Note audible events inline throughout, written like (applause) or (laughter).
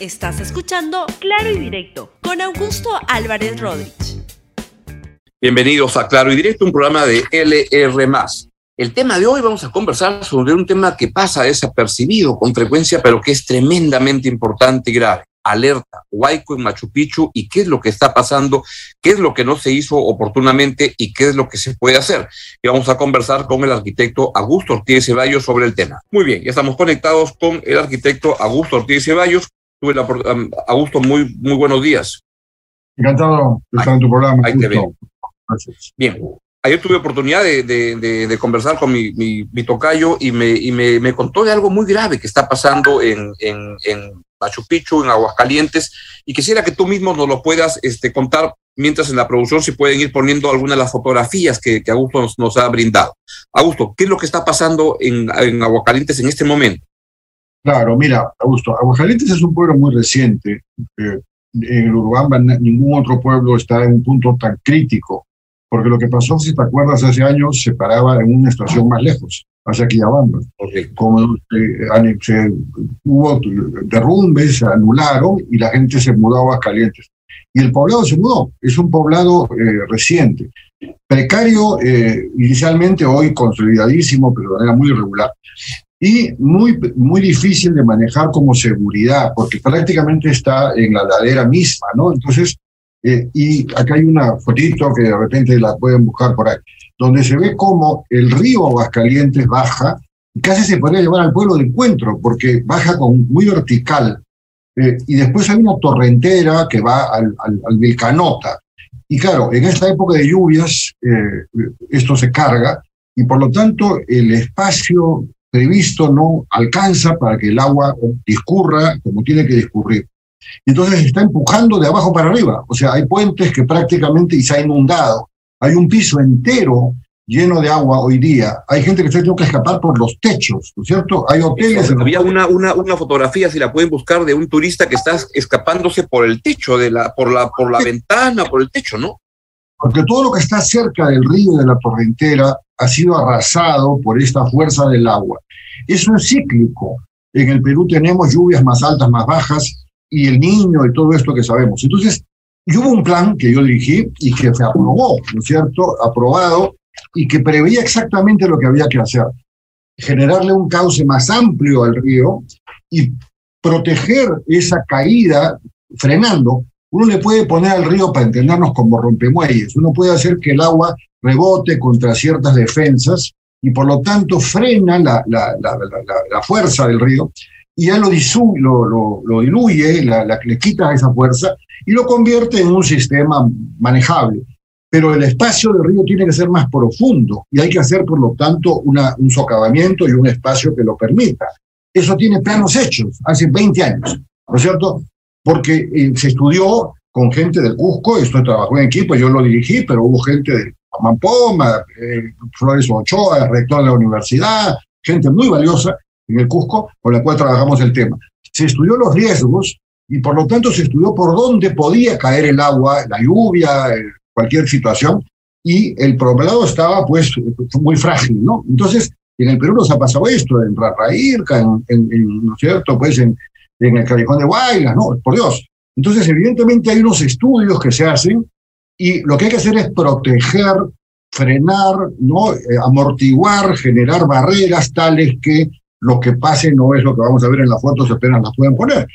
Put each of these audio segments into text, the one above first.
Estás escuchando Claro y Directo con Augusto Álvarez Rodríguez. Bienvenidos a Claro y Directo, un programa de LR. El tema de hoy vamos a conversar sobre un tema que pasa desapercibido con frecuencia, pero que es tremendamente importante y grave. Alerta, Huayco en Machu Picchu y qué es lo que está pasando, qué es lo que no se hizo oportunamente y qué es lo que se puede hacer. Y vamos a conversar con el arquitecto Augusto Ortiz Ceballos sobre el tema. Muy bien, ya estamos conectados con el arquitecto Augusto Ortiz Ceballos. Tuve la, Augusto, muy, muy buenos días. Encantado de estar en tu programa. Ahí te veo. Bien, ayer tuve oportunidad de, de, conversar con mi, mi, tocayo y, me, y me, me, contó de algo muy grave que está pasando en, en, en, Machu Picchu, en Aguascalientes, y quisiera que tú mismo nos lo puedas este, contar mientras en la producción se pueden ir poniendo algunas de las fotografías que, que Augusto nos, nos, ha brindado. Augusto, ¿qué es lo que está pasando en, en Aguascalientes en este momento? Claro, mira, Augusto, Aguascalientes es un pueblo muy reciente. Eh, en Urubamba ningún otro pueblo está en un punto tan crítico porque lo que pasó, si te acuerdas, hace años se paraba en una estación más lejos, hacia Quillabamba. Como se, hubo derrumbes, se anularon y la gente se mudó a Calientes. Y el poblado se mudó, es un poblado eh, reciente, precario eh, inicialmente, hoy consolidadísimo, pero de manera muy irregular, y muy, muy difícil de manejar como seguridad, porque prácticamente está en la ladera misma, ¿no? Entonces, eh, y acá hay una fotito que de repente la pueden buscar por ahí, donde se ve cómo el río Aguascalientes baja, y casi se podría llevar al pueblo de encuentro, porque baja con muy vertical. Eh, y después hay una torrentera que va al, al, Vilcanota. Y claro, en esta época de lluvias, eh, esto se carga y por lo tanto el espacio previsto no alcanza para que el agua discurra como tiene que discurrir. Entonces está empujando de abajo para arriba. O sea, hay puentes que prácticamente se ha inundado. Hay un piso entero lleno de agua hoy día. Hay gente que se tiene que escapar por los techos, ¿no es cierto? Hay hoteles. Había una, una, una fotografía, si la pueden buscar, de un turista que está escapándose por el techo, de la, por, la, por la ventana, por el techo, ¿no? Porque todo lo que está cerca del río de la torrentera ha sido arrasado por esta fuerza del agua. Eso es cíclico. En el Perú tenemos lluvias más altas, más bajas, y el niño y todo esto que sabemos. Entonces, hubo un plan que yo dirigí y que se aprobó, ¿no es cierto? Aprobado y que preveía exactamente lo que había que hacer. Generarle un cauce más amplio al río y proteger esa caída frenando. Uno le puede poner al río para entendernos como rompemuelles. Uno puede hacer que el agua rebote contra ciertas defensas y por lo tanto frena la, fuerza del río y ya lo, lo, lo, diluye, le quita esa fuerza y lo convierte en un sistema manejable. Pero el espacio del río tiene que ser más profundo y hay que hacer, por lo tanto, un socavamiento y un espacio que lo permita. Eso tiene planos hechos hace 20 años, ¿no es cierto? Porque eh, se estudió con gente del Cusco, esto trabajó en equipo, yo lo dirigí, pero hubo gente de Mampoma, eh, Flores Ochoa, rector de la universidad, gente muy valiosa, en el Cusco, con la cual trabajamos el tema. Se estudió los riesgos y por lo tanto se estudió por dónde podía caer el agua, la lluvia, cualquier situación, y el poblado estaba pues muy frágil, ¿no? Entonces, en el Perú nos ha pasado esto, en Rarraírca, en, ¿no es cierto? Pues en, en el Callejón de Guaylas, ¿no? Por Dios. Entonces, evidentemente hay unos estudios que se hacen y lo que hay que hacer es proteger, frenar, ¿no? Eh, amortiguar, generar barreras tales que lo que pase no es lo que vamos a ver en las fotos, apenas las pueden poner,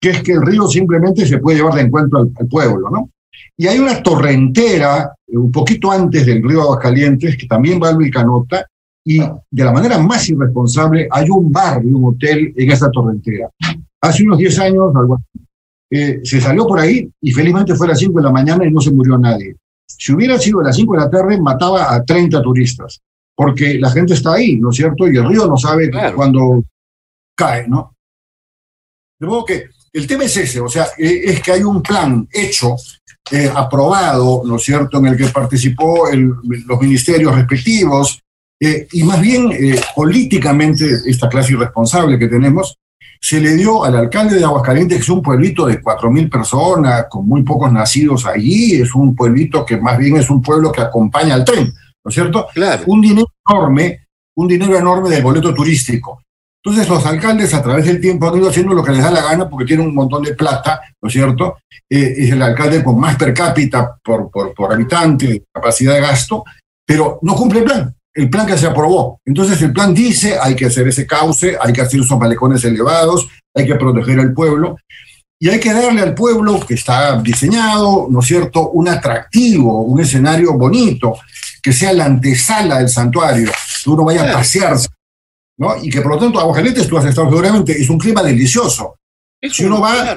que es que el río simplemente se puede llevar de encuentro al, pueblo, ¿no? Y hay una torrentera eh, un poquito antes del río Aguascalientes que también va al Vilcanota y de la manera más irresponsable hay un bar y un hotel en esa torrentera. Hace unos 10 años eh, se salió por ahí y felizmente fue a las 5 de la mañana y no se murió nadie. Si hubiera sido a las 5 de la tarde, mataba a 30 turistas porque la gente está ahí, ¿no es cierto? Y el río no sabe cuándo cae, ¿no? De modo que el tema es ese, o sea, e, es que hay un plan hecho, eh, aprobado, ¿no es cierto?, en el que participó los ministerios respectivos, eh, y más bien eh, políticamente esta clase irresponsable que tenemos, se le dio al alcalde de Aguascalientes, que es un pueblito de 4.000 personas, con muy pocos nacidos allí, es un pueblito que más bien es un pueblo que acompaña al tren. ¿no es cierto? Claro. Un dinero enorme, un dinero enorme del boleto turístico. Entonces los alcaldes a través del tiempo han ido haciendo lo que les da la gana porque tienen un montón de plata, ¿no es cierto? Eh, es el alcalde con más per cápita por, por, por habitante, capacidad de gasto, pero no cumple el plan, el plan que se aprobó. Entonces el plan dice hay que hacer ese cauce, hay que hacer esos malecones elevados, hay que proteger al pueblo y hay que darle al pueblo que está diseñado, ¿no es cierto?, un atractivo, un escenario bonito, que sea la antesala del santuario, que uno vaya a pasearse ¿no? Y que por lo tanto Aguascalientes, tú has estado seguramente, es un clima delicioso. si uno va,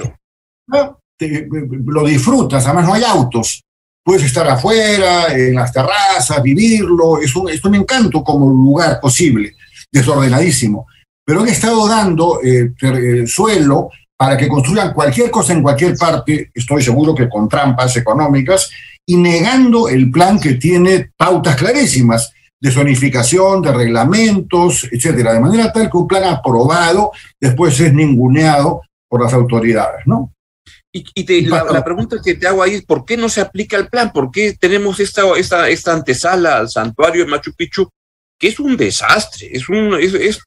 lo disfrutas, además no hay autos. Puedes estar afuera, en las terrazas, vivirlo, es un, encanto como lugar posible, desordenadísimo. Pero han estado dando eh, eh, suelo para que construyan cualquier cosa en cualquier parte, estoy seguro que con trampas económicas, y negando el plan que tiene pautas clarísimas de zonificación, de reglamentos, etcétera, de manera tal que un plan aprobado después es ninguneado por las autoridades, ¿no? Y, la, pregunta que te hago ahí es, ¿por qué no se aplica el plan? ¿Por qué tenemos esta, esta, esta antesala al santuario de Machu Picchu, que es un desastre? Es un, es, es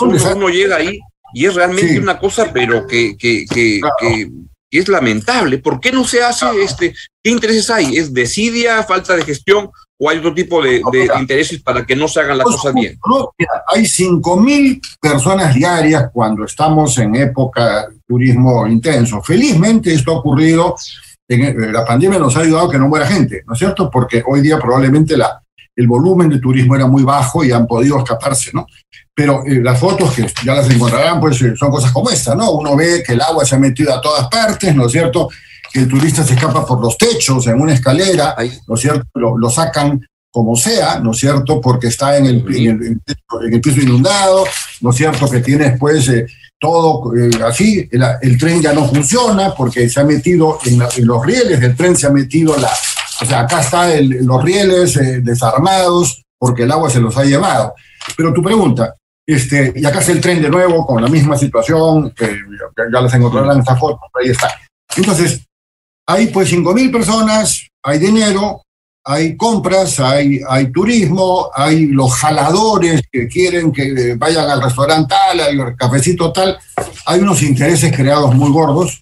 uno, llega ahí y es realmente una cosa, pero que, que, que, que, es lamentable. ¿Por qué no se hace este? ¿Qué intereses hay? ¿Es desidia, falta de gestión o hay otro tipo de, intereses para que no se hagan las cosas bien? No, hay 5.000 personas diarias cuando estamos en época de turismo intenso. Felizmente esto ha ocurrido, en, eh, la pandemia nos ha ayudado a que no muera gente, ¿no es cierto? Porque hoy día probablemente la, el volumen de turismo era muy bajo y han podido escaparse, ¿no? Pero eh, las fotos que ya las encontrarán, pues eh, son cosas como esta, ¿no? Uno ve que el agua se ha metido a todas partes, ¿no es cierto? que el turista se escapa por los techos, en una escalera, ¿no es cierto? Lo, sacan como sea, ¿no es cierto? Porque está en el, en el, piso inundado, ¿no es cierto? Que tiene después eh, todo eh, así, el, tren ya no funciona porque se ha metido en, los rieles del tren, se ha metido la, o sea, acá están los rieles eh, desarmados porque el agua se los ha llevado. Pero tu pregunta, este, y acá está el tren de nuevo con la misma situación, ya les encontrarán esta foto, ahí está. Entonces, hay pues 5.000 personas, hay dinero, hay compras, hay, hay turismo, hay los jaladores que quieren que vayan al restaurante tal, al cafecito tal. Hay unos intereses creados muy gordos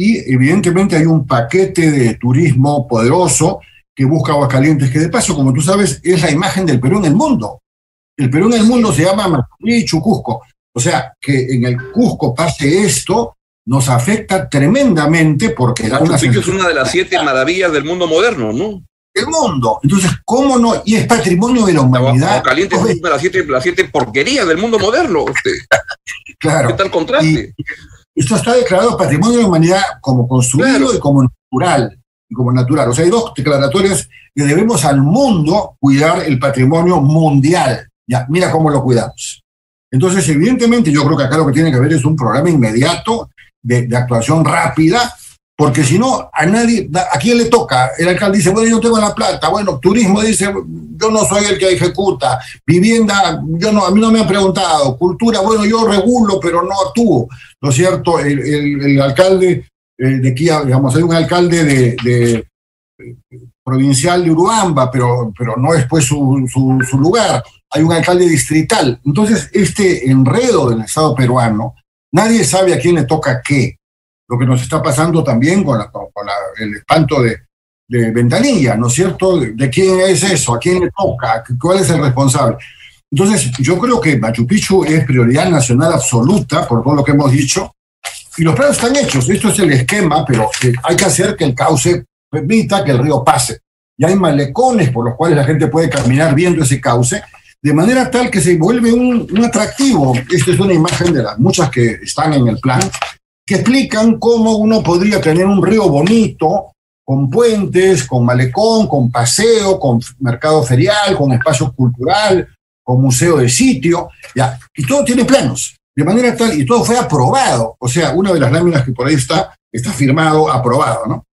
y evidentemente hay un paquete de turismo poderoso que busca Aguascalientes, que de paso, como tú sabes, es la imagen del Perú en el mundo. El Perú en el mundo se llama Machu Cusco. O sea, que en el Cusco pase esto nos afecta tremendamente porque la una es una de las siete maravillas del mundo moderno, ¿no? El mundo. Entonces, ¿cómo no? Y es patrimonio de la humanidad. Caliente es una de las siete, las siete porquerías del mundo moderno. Usted. (laughs) claro. ¿Qué tal contraste? Esto está declarado patrimonio de la humanidad como construido y como natural. Y como natural. O sea, hay dos declaratorias que debemos al mundo cuidar el patrimonio mundial. Ya, mira cómo lo cuidamos. Entonces, evidentemente, yo creo que acá lo que tiene que haber es un programa inmediato de, actuación rápida, porque si no, a nadie, ¿a quién le toca? El alcalde dice, bueno, yo tengo la plata, bueno, turismo dice, yo no soy el que ejecuta, vivienda, yo no, a mí no me han preguntado, cultura, bueno, yo regulo, pero no actúo, ¿no es cierto? El, alcalde eh, de Kia, digamos, hay un alcalde de, provincial de Urubamba, pero, pero no es pues su, su, su lugar, hay un alcalde distrital. Entonces, este enredo del Estado peruano, Nadie sabe a quién le toca qué. Lo que nos está pasando también con, el espanto de, Ventanilla, ¿no es cierto? De, quién es eso? ¿A quién le toca? ¿Cuál es el responsable? Entonces, yo creo que Machu Picchu es prioridad nacional absoluta, por todo lo que hemos dicho, y los planos están hechos. Esto es el esquema, pero hay que hacer que el cauce permita que el río pase. Y hay malecones por los cuales la gente puede caminar viendo ese cauce, de manera tal que se vuelve un, atractivo. Esta es una imagen de las muchas que están en el plan, que explican cómo uno podría tener un río bonito, con puentes, con malecón, con paseo, con mercado ferial, con espacio cultural, con museo de sitio, ya, y todo tiene planos, de manera tal, y todo fue aprobado, o sea, una de las láminas que por ahí está, está firmado, aprobado, ¿no?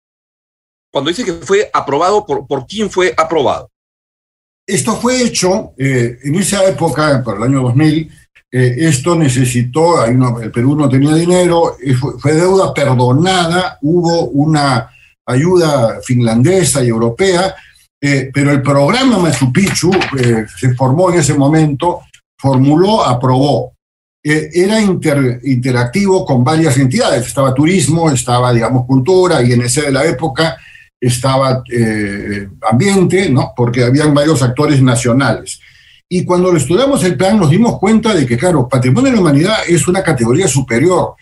Cuando dice que fue aprobado, ¿por, por quién fue aprobado? Esto fue hecho eh, en esa época, por el año 2000, eh, esto necesitó, el Perú no tenía dinero, eh, fue, deuda perdonada, hubo una ayuda finlandesa y europea, pero el programa Machu Picchu se formó en ese momento, formuló, aprobó. eh, era interactivo con varias entidades. Estaba turismo, estaba, digamos, cultura, INC de la época, estaba eh, ambiente, ¿no? Porque habían varios actores nacionales. Y cuando estudiamos el plan nos dimos cuenta de que, claro, patrimonio de la humanidad es una categoría superior.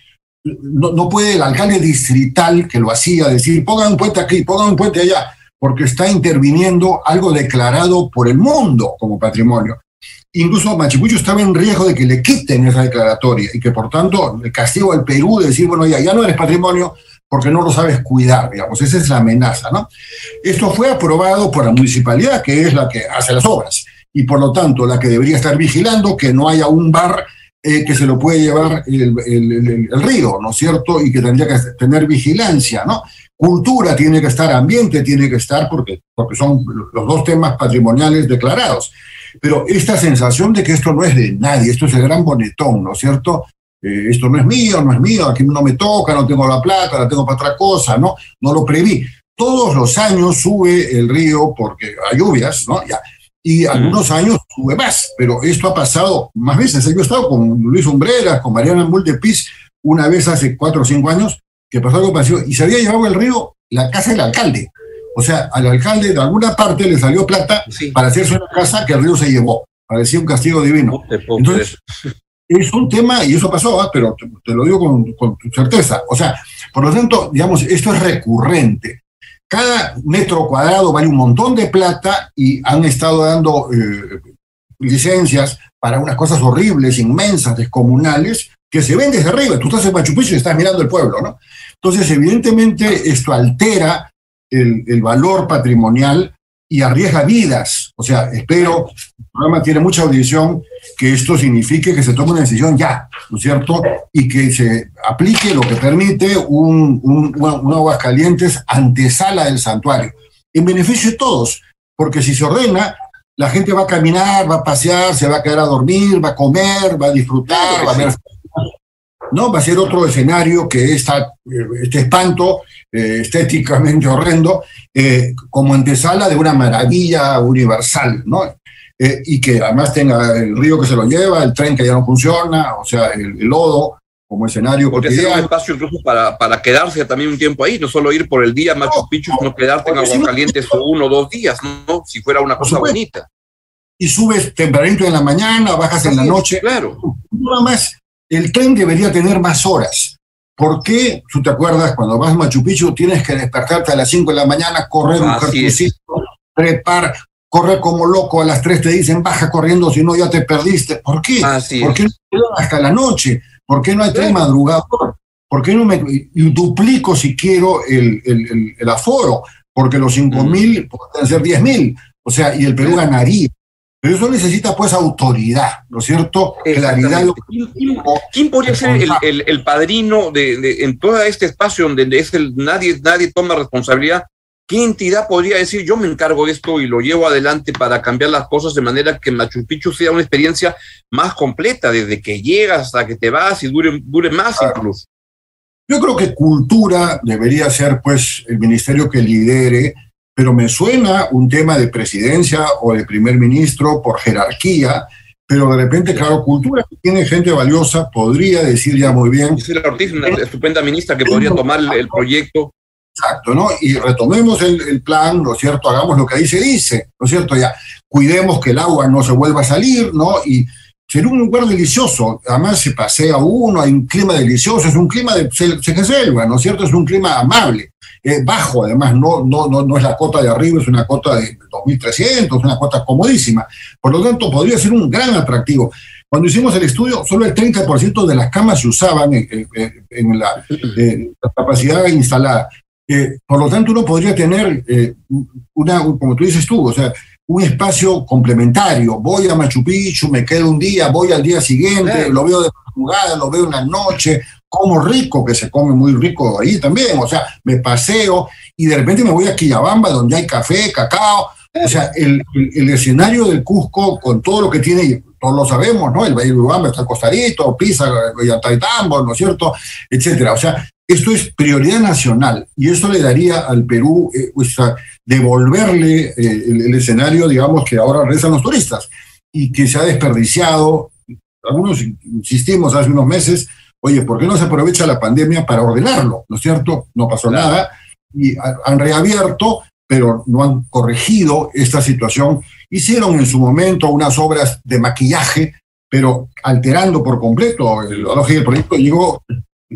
No, no puede el alcalde distrital que lo hacía decir, pongan un puente aquí, pongan un puente allá, porque está interviniendo algo declarado por el mundo como patrimonio. Incluso Machipucho estaba en riesgo de que le quiten esa declaratoria y que por tanto el castigo al Perú de decir, bueno, ya, ya no eres patrimonio porque no lo sabes cuidar, digamos, esa es la amenaza, ¿no? Esto fue aprobado por la municipalidad, que es la que hace las obras, y por lo tanto la que debería estar vigilando que no haya un bar eh, que se lo puede llevar el, el, río, ¿no es cierto? Y que tendría que tener vigilancia, ¿no? Cultura tiene que estar, ambiente tiene que estar, porque, porque son los dos temas patrimoniales declarados. Pero esta sensación de que esto no es de nadie, esto es el gran bonetón, ¿no es cierto? Eh, esto no es mío, no es mío, aquí no me toca, no tengo la plata, la tengo para otra cosa, ¿no? No lo preví. Todos los años sube el río porque hay lluvias, ¿no? Ya. Y algunos años sube más, pero esto ha pasado más veces. Yo he estado con Luis Umbrera, con Mariana Multepis, una vez hace cuatro o cinco años, que pasó algo parecido, y se había llevado el río la casa del alcalde. O sea, al alcalde de alguna parte le salió plata para hacerse una casa que el río se llevó. Parecía un castigo divino. Entonces, es un tema, y eso pasó, ¿ah? pero te, lo digo con, con, certeza. O sea, por lo tanto, digamos, esto es recurrente. Cada metro cuadrado vale un montón de plata y han estado dando eh, licencias para unas cosas horribles, inmensas, descomunales, que se ven desde arriba. Tú estás en Machu Picchu y estás mirando el pueblo, ¿no? Entonces, evidentemente, esto altera el, valor patrimonial y arriesga vidas. O sea, espero, el programa tiene mucha audición, que esto signifique que se tome una decisión ya, ¿no es cierto? Y que se aplique lo que permite un, un, un aguas calientes antesala del santuario, en beneficio de todos, porque si se ordena, la gente va a caminar, va a pasear, se va a quedar a dormir, va a comer, va a disfrutar, va a ver ¿no? Va a ser otro escenario que esta, este espanto eh, estéticamente horrendo eh, como antesala de una maravilla universal, ¿no? Eh, y que además tenga el río que se lo lleva, el tren que ya no funciona, o sea, el, lodo como escenario Podría ser un espacio incluso para, para quedarse también un tiempo ahí, no solo ir por el día Machu Picchu, sino quedarte en Aguascalientes si uno o dos días, ¿no? Si fuera una cosa bonita. Y subes tempranito en la mañana, bajas en la noche. Claro. Nada más el tren debería tener más horas. ¿Por qué? Tú te acuerdas, cuando vas a Machu Picchu tienes que despertarte a las 5 de la mañana, correr, un cartucito, trepar, correr como loco, a las 3 te dicen baja corriendo, si no ya te perdiste. ¿Por qué? ¿Por qué no hasta la noche? ¿Por qué no hay tren madrugador? ¿Por qué no me duplico si quiero el, el, aforo? Porque los 5 mil pueden ser 10 mil. O sea, y el Perú ganaría. Pero eso necesita pues autoridad, ¿no es cierto? Claridad. ¿Quién, podría ser el, padrino de, en todo este espacio donde es el, nadie, nadie toma responsabilidad? ¿Qué entidad podría decir yo me encargo de esto y lo llevo adelante para cambiar las cosas de manera que Machu Picchu sea una experiencia más completa, desde que llegas hasta que te vas y dure, dure más incluso? Yo creo que cultura debería ser pues el ministerio que lidere pero me suena un tema de presidencia o de primer ministro por jerarquía, pero de repente, claro, cultura que tiene gente valiosa podría decir ya muy bien. Gisela Ortiz, una estupenda ministra que podría tomar el proyecto. Exacto, ¿no? Y retomemos el, el, plan, ¿no es cierto? Hagamos lo que ahí se dice, ¿no es cierto? Ya, cuidemos que el agua no se vuelva a salir, ¿no? Y ser un lugar delicioso, además se pasea uno, hay un clima delicioso, es un clima de selva, ¿no es cierto? Es un clima amable bajo, además, no, no, no, no es la cota de arriba, es una cota de 2.300, una cota comodísima. Por lo tanto, podría ser un gran atractivo. Cuando hicimos el estudio, solo el 30% de las camas se usaban en, la, capacidad instalada. Eh, por lo tanto, uno podría tener eh, una, como tú dices tú, o sea, un espacio complementario. Voy a Machu Picchu, me quedo un día, voy al día siguiente, lo veo de madrugada, lo veo una noche, como rico, que se come muy rico ahí también, o sea, me paseo y de repente me voy a Quillabamba donde hay café, cacao, o sea, el, escenario del Cusco con todo lo que tiene, todos lo sabemos, ¿no? El Valle de Urubamba está costadito, Pisa, Tambo, ¿no es cierto? Etcétera. O sea, esto es prioridad nacional y eso le daría al Perú, eh, devolverle eh, el, el, escenario, digamos, que ahora rezan los turistas y que se ha desperdiciado algunos insistimos hace unos meses, oye, ¿por qué no se aprovecha la pandemia para ordenarlo? ¿No es cierto? No pasó nada y han reabierto, pero no han corregido esta situación. Hicieron en su momento unas obras de maquillaje, pero alterando por completo el lógica del proyecto. Llegó,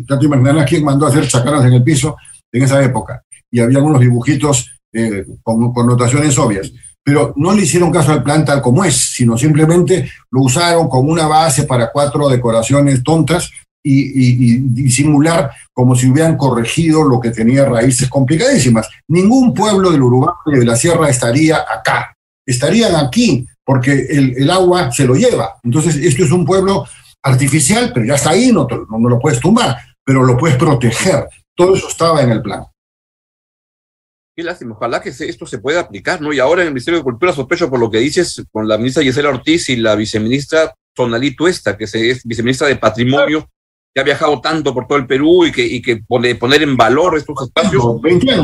tanto imaginar quién mandó a hacer chacaras en el piso en esa época. Y había unos dibujitos eh, con connotaciones obvias pero no le hicieron caso al plan tal como es, sino simplemente lo usaron como una base para cuatro decoraciones tontas y, disimular como si hubieran corregido lo que tenía raíces complicadísimas. Ningún pueblo del Uruguay de la Sierra estaría acá, estarían aquí porque el, agua se lo lleva. Entonces, esto es un pueblo artificial, pero ya está ahí, no, no lo puedes tumbar, pero lo puedes proteger. Todo eso estaba en el plan. Qué lástima, ojalá que esto se pueda aplicar, ¿no? Y ahora en el Ministerio de Cultura sospecho por lo que dices con la ministra Gisela Ortiz y la viceministra Sonalí Tuesta, que es viceministra de Patrimonio, que ha viajado tanto por todo el Perú y que, y que poner en valor estos espacios.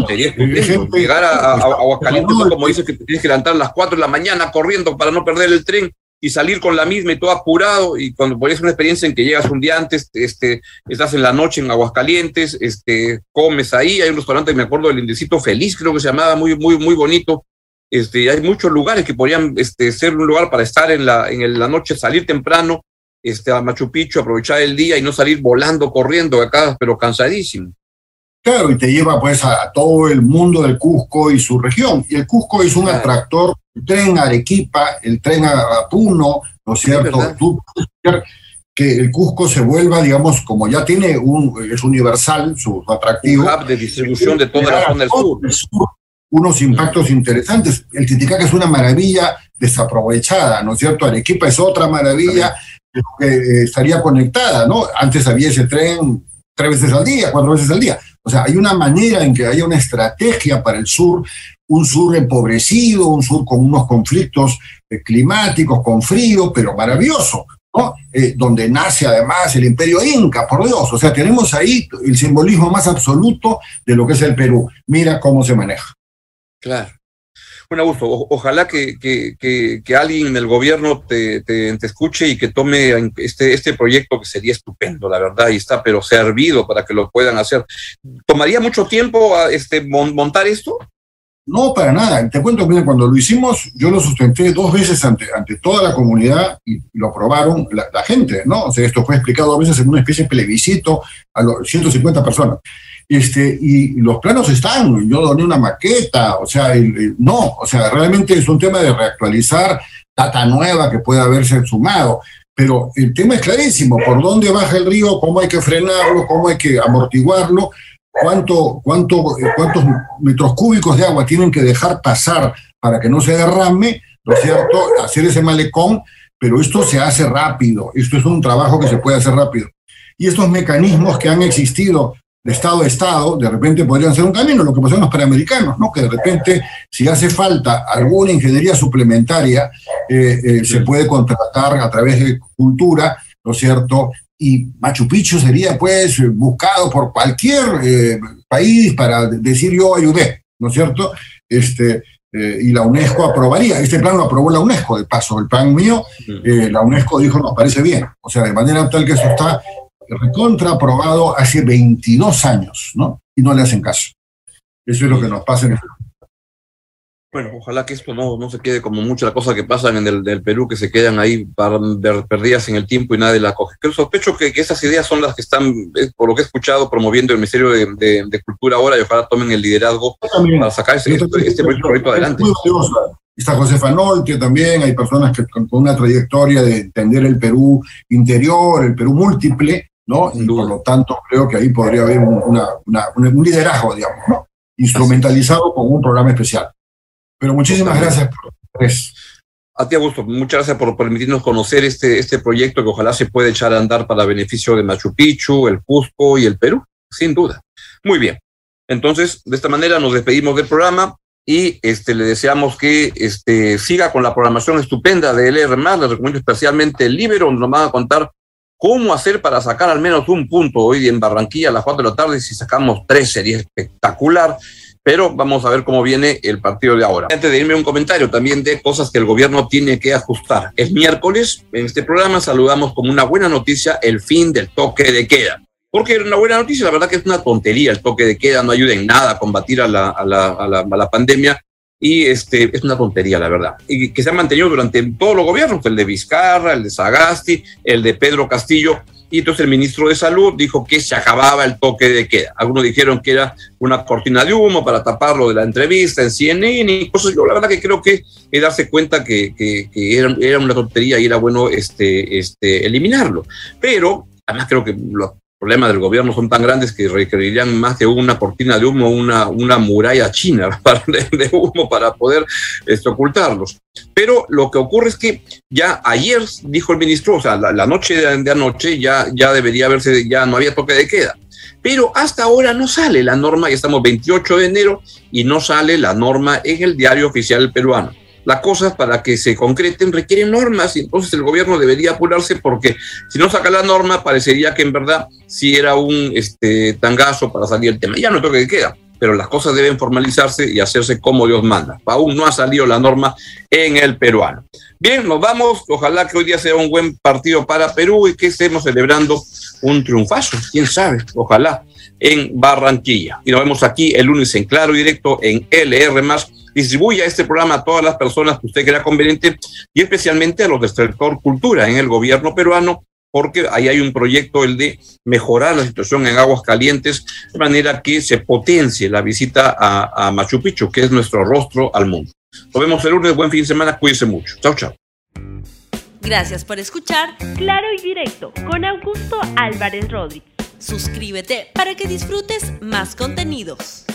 Sería Llegar a, Aguascalientes, como dices, que tienes que levantar a las 4 de la mañana corriendo para no perder el tren y salir con la misma y todo apurado y cuando pones una experiencia en que llegas un día antes, este, estás en la noche en Aguascalientes, este, comes ahí, hay un restaurante, me acuerdo del Indecito Feliz, creo que se llamaba, muy, muy, muy bonito, este, hay muchos lugares que podrían este, ser un lugar para estar en la, en la noche, salir temprano este, a Machu Picchu, aprovechar el día y no salir volando, corriendo acá, pero cansadísimo. Claro, y te lleva pues a, todo el mundo del Cusco y su región. Y el Cusco es un atractor, el tren a Arequipa, el tren a, Puno, ¿no es cierto? Tú que el Cusco se vuelva, digamos, como ya tiene un, es universal su, atractivo. Un hub de distribución de toda la zona del sur. Unos impactos interesantes. El Titicaca es una maravilla desaprovechada, ¿no es cierto? Arequipa es otra maravilla que eh, estaría conectada, ¿no? Antes había ese tren tres veces al día, cuatro veces al día. O sea, hay una manera en que haya una estrategia para el sur, un sur empobrecido, un sur con unos conflictos eh, climáticos, con frío, pero maravilloso, ¿no? Eh, donde nace además el imperio inca, por Dios. O sea, tenemos ahí el simbolismo más absoluto de lo que es el Perú. Mira cómo se maneja. Claro. Un gusto. ojalá que, que, alguien en el gobierno te, te, escuche y que tome este, este proyecto que sería estupendo, la verdad, y está pero servido para que lo puedan hacer. ¿Tomaría mucho tiempo este, montar esto? No, para nada. Te cuento que cuando lo hicimos, yo lo sustenté dos veces ante, ante toda la comunidad y lo aprobaron la, gente, ¿no? O sea, esto fue explicado a veces en una especie de plebiscito a los 150 personas. Este, y los planos están, yo doné una maqueta, o sea, no, o sea, realmente es un tema de reactualizar data nueva que pueda haberse sumado, pero el tema es clarísimo, por dónde baja el río, cómo hay que frenarlo, cómo hay que amortiguarlo, cuánto, cuánto, cuántos metros cúbicos de agua tienen que dejar pasar para que no se derrame, ¿no es cierto? Hacer ese malecón, pero esto se hace rápido, esto es un trabajo que se puede hacer rápido. Y estos mecanismos que han existido de Estado a Estado, de repente podrían ser un camino, lo que pasó en los panamericanos, ¿no? que de repente, si hace falta alguna ingeniería suplementaria, eh, eh, se puede contratar a través de cultura, ¿no es cierto? Y Machu Picchu sería, pues, buscado por cualquier eh, país para decir yo ayudé, ¿no es cierto? Este, y la UNESCO aprobaría. Este plan lo aprobó la UNESCO, de paso, el plan mío, la UNESCO dijo, nos parece bien. O sea, de manera tal que eso está recontra aprobado hace 22 años, ¿no? Y no le hacen caso. Eso es lo que nos pasa en el bueno, ojalá que esto no, no se quede como mucha la cosa que pasa en el del Perú, que se quedan ahí perdidas en el tiempo y nadie la coge. Creo sospecho que, esas ideas son las que están, por lo que he escuchado, promoviendo el Ministerio de, Cultura ahora y ojalá tomen el liderazgo para sacar este, este proyecto, adelante. Está Josefa Nolte también, hay personas que con una trayectoria de entender el Perú interior, el Perú múltiple, ¿no? Y por lo tanto creo que ahí podría haber un liderazgo, digamos, ¿no? Instrumentalizado con un programa especial. Pero muchísimas gracias por eso. A ti, Augusto, muchas gracias por permitirnos conocer este, este proyecto que ojalá se pueda echar a andar para beneficio de Machu Picchu, el Cusco y el Perú, sin duda. Muy bien. Entonces, de esta manera nos despedimos del programa y este, le deseamos que este, siga con la programación estupenda de LR+. Le recomiendo especialmente el Libero, donde nos van a contar cómo hacer para sacar al menos un punto hoy en Barranquilla a las 4 de la tarde. Si sacamos tres sería espectacular. Pero vamos a ver cómo viene el partido de ahora. Antes de irme un comentario también de cosas que el gobierno tiene que ajustar. El miércoles en este programa saludamos como una buena noticia el fin del toque de queda. Porque una buena noticia, la verdad que es una tontería el toque de queda, no ayuda en nada a combatir a la, a la, a la, a la pandemia y este, es una tontería, la verdad. Y que se ha mantenido durante todos los gobiernos, el de Vizcarra, el de Sagasti, el de Pedro Castillo, y entonces el ministro de Salud dijo que se acababa el toque de queda. Algunos dijeron que era una cortina de humo para taparlo de la entrevista en CNN y cosas. Yo la verdad que creo que es darse cuenta que, era, una tontería y era bueno este, este, eliminarlo. Pero además creo que lo, problemas del gobierno son tan grandes que requerirían más de una cortina de humo, una, una muralla china (laughs) para, de, humo para poder este, ocultarlos. Pero lo que ocurre es que ya ayer dijo el ministro, o sea, la, noche de, de, anoche ya, ya debería haberse, ya no había toque de queda. Pero hasta ahora no sale la norma, ya estamos 28 de enero y no sale la norma en el diario oficial peruano las cosas para que se concreten requieren normas y entonces el gobierno debería apurarse porque si no saca la norma parecería que en verdad sí era un este, tangazo para salir el tema. Ya no creo que queda, pero las cosas deben formalizarse y hacerse como Dios manda. Aún no ha salido la norma en el peruano. Bien, nos vamos. Ojalá que hoy día sea un buen partido para Perú y que estemos celebrando un triunfazo, quién sabe, ojalá, en Barranquilla. Y nos vemos aquí el lunes en Claro Directo en LR distribuya este programa a todas las personas que usted crea conveniente y especialmente a los del sector cultura en el gobierno peruano, porque ahí hay un proyecto, el de mejorar la situación en aguas calientes, de manera que se potencie la visita a, a Machu Picchu, que es nuestro rostro al mundo. Nos vemos el lunes, buen fin de semana, cuídense mucho. Chao, chao. Gracias por escuchar Claro y Directo con Augusto Álvarez Rodríguez. Suscríbete para que disfrutes más contenidos.